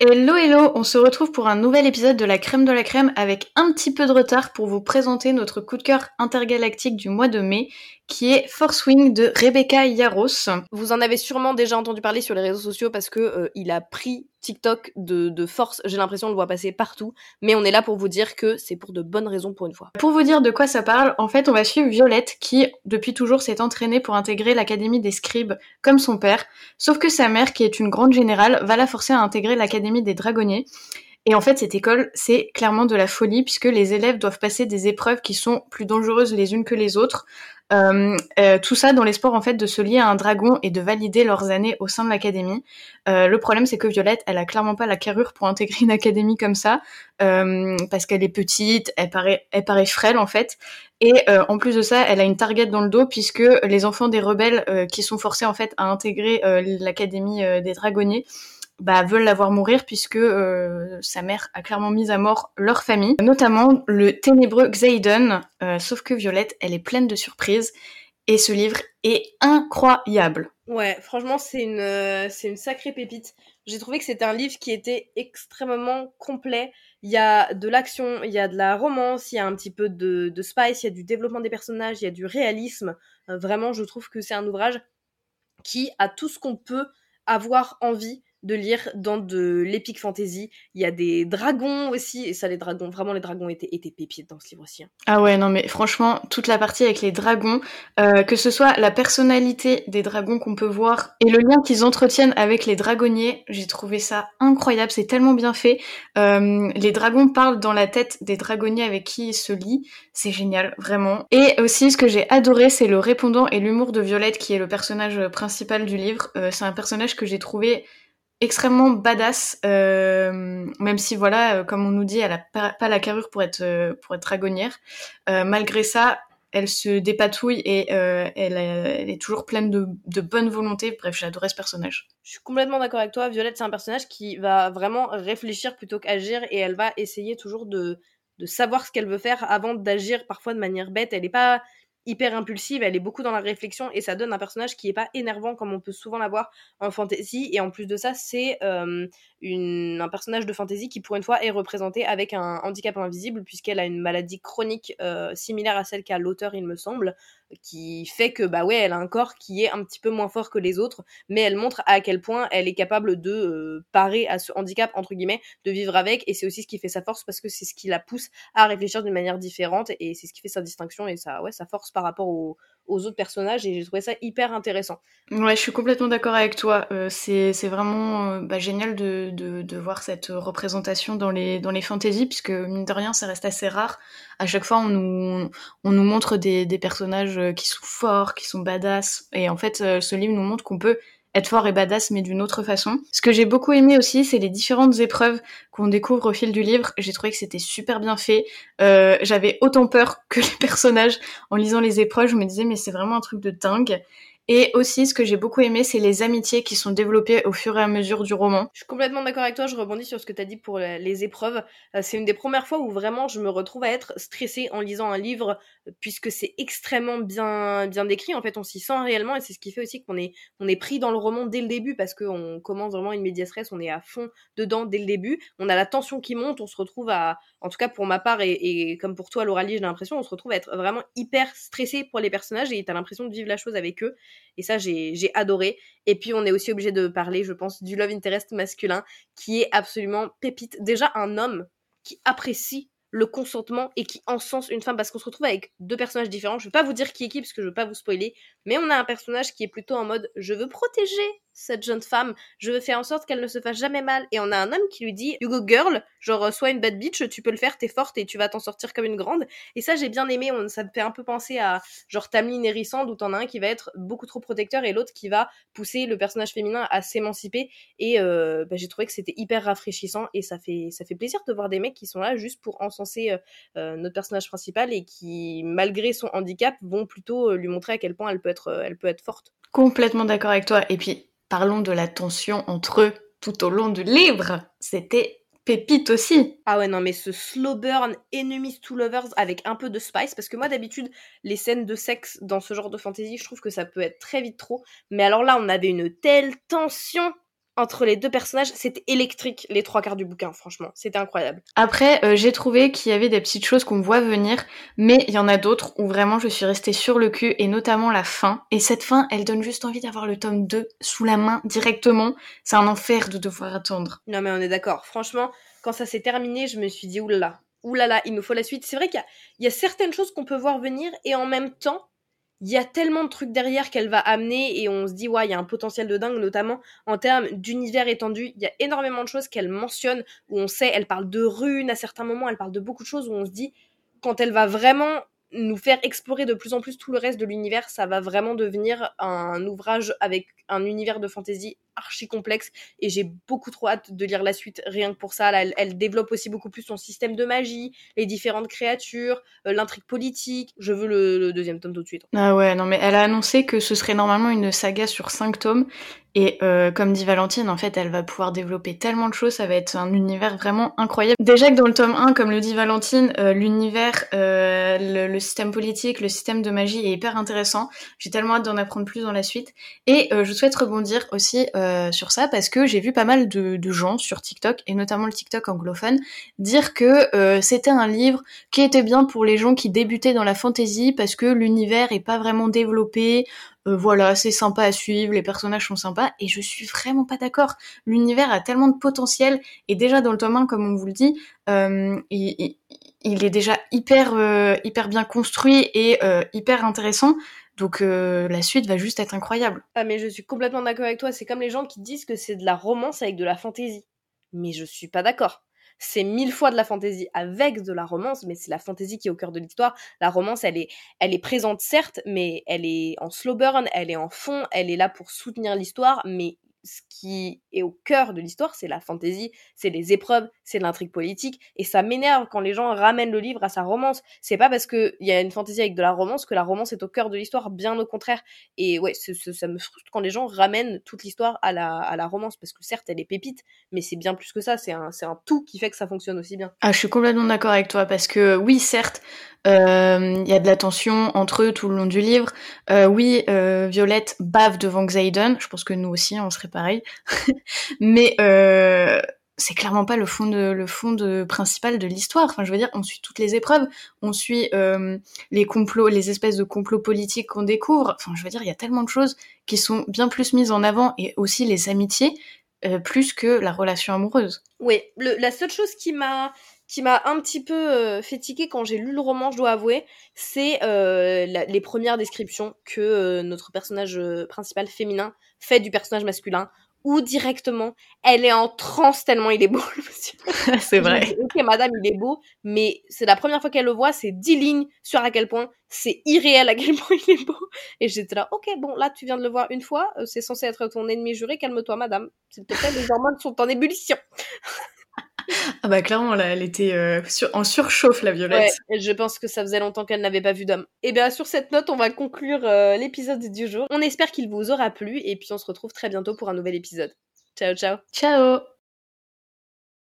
Hello hello, on se retrouve pour un nouvel épisode de la crème de la crème avec un petit peu de retard pour vous présenter notre coup de cœur intergalactique du mois de mai qui est Force Wing de Rebecca Yaros. Vous en avez sûrement déjà entendu parler sur les réseaux sociaux parce que euh, il a pris TikTok de, de force, j'ai l'impression de le voir passer partout, mais on est là pour vous dire que c'est pour de bonnes raisons pour une fois. Pour vous dire de quoi ça parle, en fait on va suivre Violette qui depuis toujours s'est entraînée pour intégrer l'académie des scribes comme son père, sauf que sa mère qui est une grande générale va la forcer à intégrer l'académie des dragonniers. Et en fait, cette école, c'est clairement de la folie puisque les élèves doivent passer des épreuves qui sont plus dangereuses les unes que les autres. Euh, euh, tout ça dans l'espoir en fait de se lier à un dragon et de valider leurs années au sein de l'académie. Euh, le problème c'est que Violette, elle a clairement pas la carrure pour intégrer une académie comme ça euh, parce qu'elle est petite, elle paraît, elle paraît frêle en fait. Et euh, en plus de ça, elle a une target dans le dos puisque les enfants des rebelles qui sont forcés en fait à intégrer l'académie des dragonniers bah, veulent la voir mourir puisque euh, sa mère a clairement mis à mort leur famille, notamment le ténébreux Xaiden, euh, sauf que Violette, elle est pleine de surprises et ce livre est incroyable. Ouais, franchement, c'est une, euh, une sacrée pépite. J'ai trouvé que c'était un livre qui était extrêmement complet. Il y a de l'action, il y a de la romance, il y a un petit peu de, de spice, il y a du développement des personnages, il y a du réalisme. vraiment, je trouve que c'est un ouvrage qui a tout ce qu'on peut avoir envie de lire dans de l'épique fantasy. Il y a des dragons aussi, et ça, les dragons, vraiment, les dragons étaient, étaient dans ce livre aussi. hein. Ah ouais, non mais franchement, toute la partie avec les dragons, euh, que ce soit la personnalité des dragons qu'on peut voir et le lien qu'ils entretiennent avec les dragonniers, j'ai trouvé ça incroyable, c'est tellement bien fait. Euh, les dragons parlent dans la tête des dragonniers avec qui ils se lient, c'est génial, vraiment. Et aussi, ce que j'ai adoré, c'est le répondant et l'humour de Violette, qui est le personnage principal du livre. Euh, c'est un personnage que j'ai trouvé extrêmement badass, euh, même si voilà, euh, comme on nous dit, elle a pas, la carrure pour être euh, pour être dragonnière. Malgré ça, elle se dépatouille et elle, est toujours pleine de, bonne volonté. Bref, j'ai adoré ce personnage. Je suis complètement d'accord avec toi. Violette, c'est un personnage qui va vraiment réfléchir plutôt qu'agir et elle va essayer toujours de, de savoir ce qu'elle veut faire avant d'agir parfois de manière bête. Elle est pas hyper impulsive, elle est beaucoup dans la réflexion et ça donne un personnage qui est pas énervant comme on peut souvent l'avoir en fantasy. Et en plus de ça c'est euh, un personnage de fantasy qui pour une fois est représenté avec un handicap invisible puisqu'elle a une maladie chronique euh, similaire à celle qu'a l'auteur il me semble qui fait que bah ouais elle a un corps qui est un petit peu moins fort que les autres mais elle montre à quel point elle est capable de euh, parer à ce handicap entre guillemets de vivre avec et c'est aussi ce qui fait sa force parce que c'est ce qui la pousse à réfléchir d'une manière différente et c'est ce qui fait sa distinction et ça ouais sa force par rapport aux, aux autres personnages et j'ai trouvé ça hyper intéressant. Ouais, je suis complètement d'accord avec toi. Euh, c'est vraiment euh, bah, génial de, de, voir cette représentation dans les dans les fantaisies puisque mine de rien ça reste assez rare. À chaque fois on nous on nous montre des des personnages qui sont forts, qui sont badass et en fait euh, ce livre nous montre qu'on peut fort et badass mais d'une autre façon. Ce que j'ai beaucoup aimé aussi, c'est les différentes épreuves qu'on découvre au fil du livre. J'ai trouvé que c'était super bien fait. Euh, J'avais autant peur que les personnages en lisant les épreuves. Je me disais mais c'est vraiment un truc de dingue. Et aussi, ce que j'ai beaucoup aimé, c'est les amitiés qui sont développées au fur et à mesure du roman. Je suis complètement d'accord avec toi, je rebondis sur ce que tu as dit pour les épreuves. Euh, c'est une des premières fois où vraiment je me retrouve à être stressée en lisant un livre, puisque c'est extrêmement bien, bien décrit. En fait, on s'y sent réellement, et c'est ce qui fait aussi qu'on est, on est pris dans le roman dès le début, parce qu'on commence vraiment une média stress, on est à fond dedans dès le début. On a la tension qui monte, on se retrouve à, en tout cas pour ma part, et, comme pour toi, Lauralie, j'ai l'impression, on se retrouve à être vraiment hyper stressé pour les personnages, et t'as l'impression de vivre la chose avec eux. Et ça, j'ai adoré. Et puis, on est aussi obligé de parler, je pense, du love interest masculin, qui est absolument pépite. Déjà, un homme qui apprécie le consentement et qui encense une femme parce qu'on se retrouve avec deux personnages différents. Je vais pas vous dire qui est qui parce que je veux pas vous spoiler, mais on a un personnage qui est plutôt en mode je veux protéger cette jeune femme, je veux faire en sorte qu'elle ne se fasse jamais mal et on a un homme qui lui dit you go girl, genre sois une bad bitch, tu peux le faire, t'es forte et tu vas t'en sortir comme une grande. Et ça j'ai bien aimé, on, ça me fait un peu penser à genre Tamlin et Rissand où t'en as un qui va être beaucoup trop protecteur et l'autre qui va pousser le personnage féminin à s'émanciper et euh, bah, j'ai trouvé que c'était hyper rafraîchissant et ça fait ça fait plaisir de voir des mecs qui sont là juste pour encenser euh, euh, notre personnage principal et qui malgré son handicap vont plutôt lui montrer à quel point elle peut être elle peut être forte. Complètement d'accord avec toi et puis parlons de la tension entre eux tout au long du livre. C'était pépite aussi. Ah ouais, non, mais ce slow burn enemies to lovers avec un peu de spice, parce que moi d'habitude, les scènes de sexe dans ce genre de fantasy, je trouve que ça peut être très vite trop. Mais alors là, on avait une telle tension entre les deux personnages, c'était électrique les trois quarts du bouquin, franchement. C'était incroyable. Après, euh, j'ai trouvé qu'il y avait des petites choses qu'on voit venir, mais il y en a d'autres où vraiment je suis restée sur le cul, et notamment la fin. Et cette fin, elle donne juste envie d'avoir le tome 2 sous la main directement. C'est un enfer de devoir attendre. Non mais on est d'accord. Franchement, quand ça s'est terminé, je me suis dit, oulala, oulala, il nous faut la suite. C'est vrai qu'il y, y a certaines choses qu'on peut voir venir, et en même temps, il y a tellement de trucs derrière qu'elle va amener et on se dit ouais il y a un potentiel de dingue notamment en termes d'univers étendu. Il y a énormément de choses qu'elle mentionne où on sait elle parle de runes à certains moments elle parle de beaucoup de choses où on se dit quand elle va vraiment nous faire explorer de plus en plus tout le reste de l'univers ça va vraiment devenir un ouvrage avec un univers de fantasy archi complexe et j'ai beaucoup trop hâte de lire la suite rien que pour ça. Elle, développe aussi beaucoup plus son système de magie, les différentes créatures, euh, l'intrigue politique. Je veux le, deuxième tome tout de suite. Ah ouais, non mais elle a annoncé que ce serait normalement une saga sur cinq tomes et euh, comme dit Valentine, en fait, elle va pouvoir développer tellement de choses, ça va être un univers vraiment incroyable. Déjà que dans le tome 1, comme le dit Valentine, euh, l'univers, le, le, système politique, le système de magie est hyper intéressant. J'ai tellement hâte d'en apprendre plus dans la suite. Et je souhaite rebondir aussi euh, sur ça parce que j'ai vu pas mal de, gens sur TikTok et notamment le TikTok anglophone dire que euh, c'était un livre qui était bien pour les gens qui débutaient dans la fantasy parce que l'univers est pas vraiment développé. Euh, voilà, c'est sympa à suivre, les personnages sont sympas et je suis vraiment pas d'accord. L'univers a tellement de potentiel et déjà dans le tome 1 comme on vous le dit, il, il, est déjà hyper hyper bien construit et hyper intéressant. Donc euh, la suite va juste être incroyable. Ah mais je suis complètement d'accord avec toi, c'est comme les gens qui disent que c'est de la romance avec de la fantaisie. Mais je suis pas d'accord. C'est mille fois de la fantaisie avec de la romance, mais c'est la fantaisie qui est au cœur de l'histoire. La romance, elle est, elle est présente certes, mais elle est en slow burn, elle est en fond, elle est là pour soutenir l'histoire, mais ce qui est au cœur de l'histoire, c'est la fantaisie, c'est les épreuves, c'est l'intrigue politique, et ça m'énerve quand les gens ramènent le livre à sa romance. C'est pas parce qu'il y a une fantaisie avec de la romance que la romance est au cœur de l'histoire, bien au contraire. Et ouais, ça me frustre quand les gens ramènent toute l'histoire à la, à la romance, parce que certes, elle est pépite, mais c'est bien plus que ça, c'est un, un tout qui fait que ça fonctionne aussi bien. Ah, je suis complètement d'accord avec toi, parce que oui, certes, il euh, y a de la tension entre eux tout le long du livre. Euh, oui, euh, Violette bave devant Xaiden. Je pense que nous aussi, on serait Mais c'est clairement pas le fond le fond principal de l'histoire. Enfin, je veux dire, on suit toutes les épreuves, on suit les complots, les espèces de complots politiques qu'on découvre. Enfin, je veux dire, il y a tellement de choses qui sont bien plus mises en avant et aussi les amitiés plus que la relation amoureuse. Oui, la seule chose qui m'a qui m'a un petit peu euh, quand j'ai lu le roman, je dois avouer, c'est euh, les premières descriptions que euh, notre personnage principal féminin fait du personnage masculin, ou directement, elle est en transe tellement il est beau, le monsieur. c'est vrai. ok, madame, il est beau, mais c'est la première fois qu'elle le voit, c'est dix lignes sur à quel point c'est irréel à quel point il est beau. Et j'étais là, ok, bon, là, tu viens de le voir une fois, c'est censé être ton ennemi juré, calme-toi, madame. S'il te plaît, les hormones sont en ébullition. Ah bah clairement, là, elle était euh, en surchauffe, la Violette. Ouais, je pense que ça faisait longtemps qu'elle n'avait pas vu d'homme. Et eh bien sur cette note, on va conclure euh, l'épisode du jour. On espère qu'il vous aura plu et puis on se retrouve très bientôt pour un nouvel épisode. Ciao, ciao. Ciao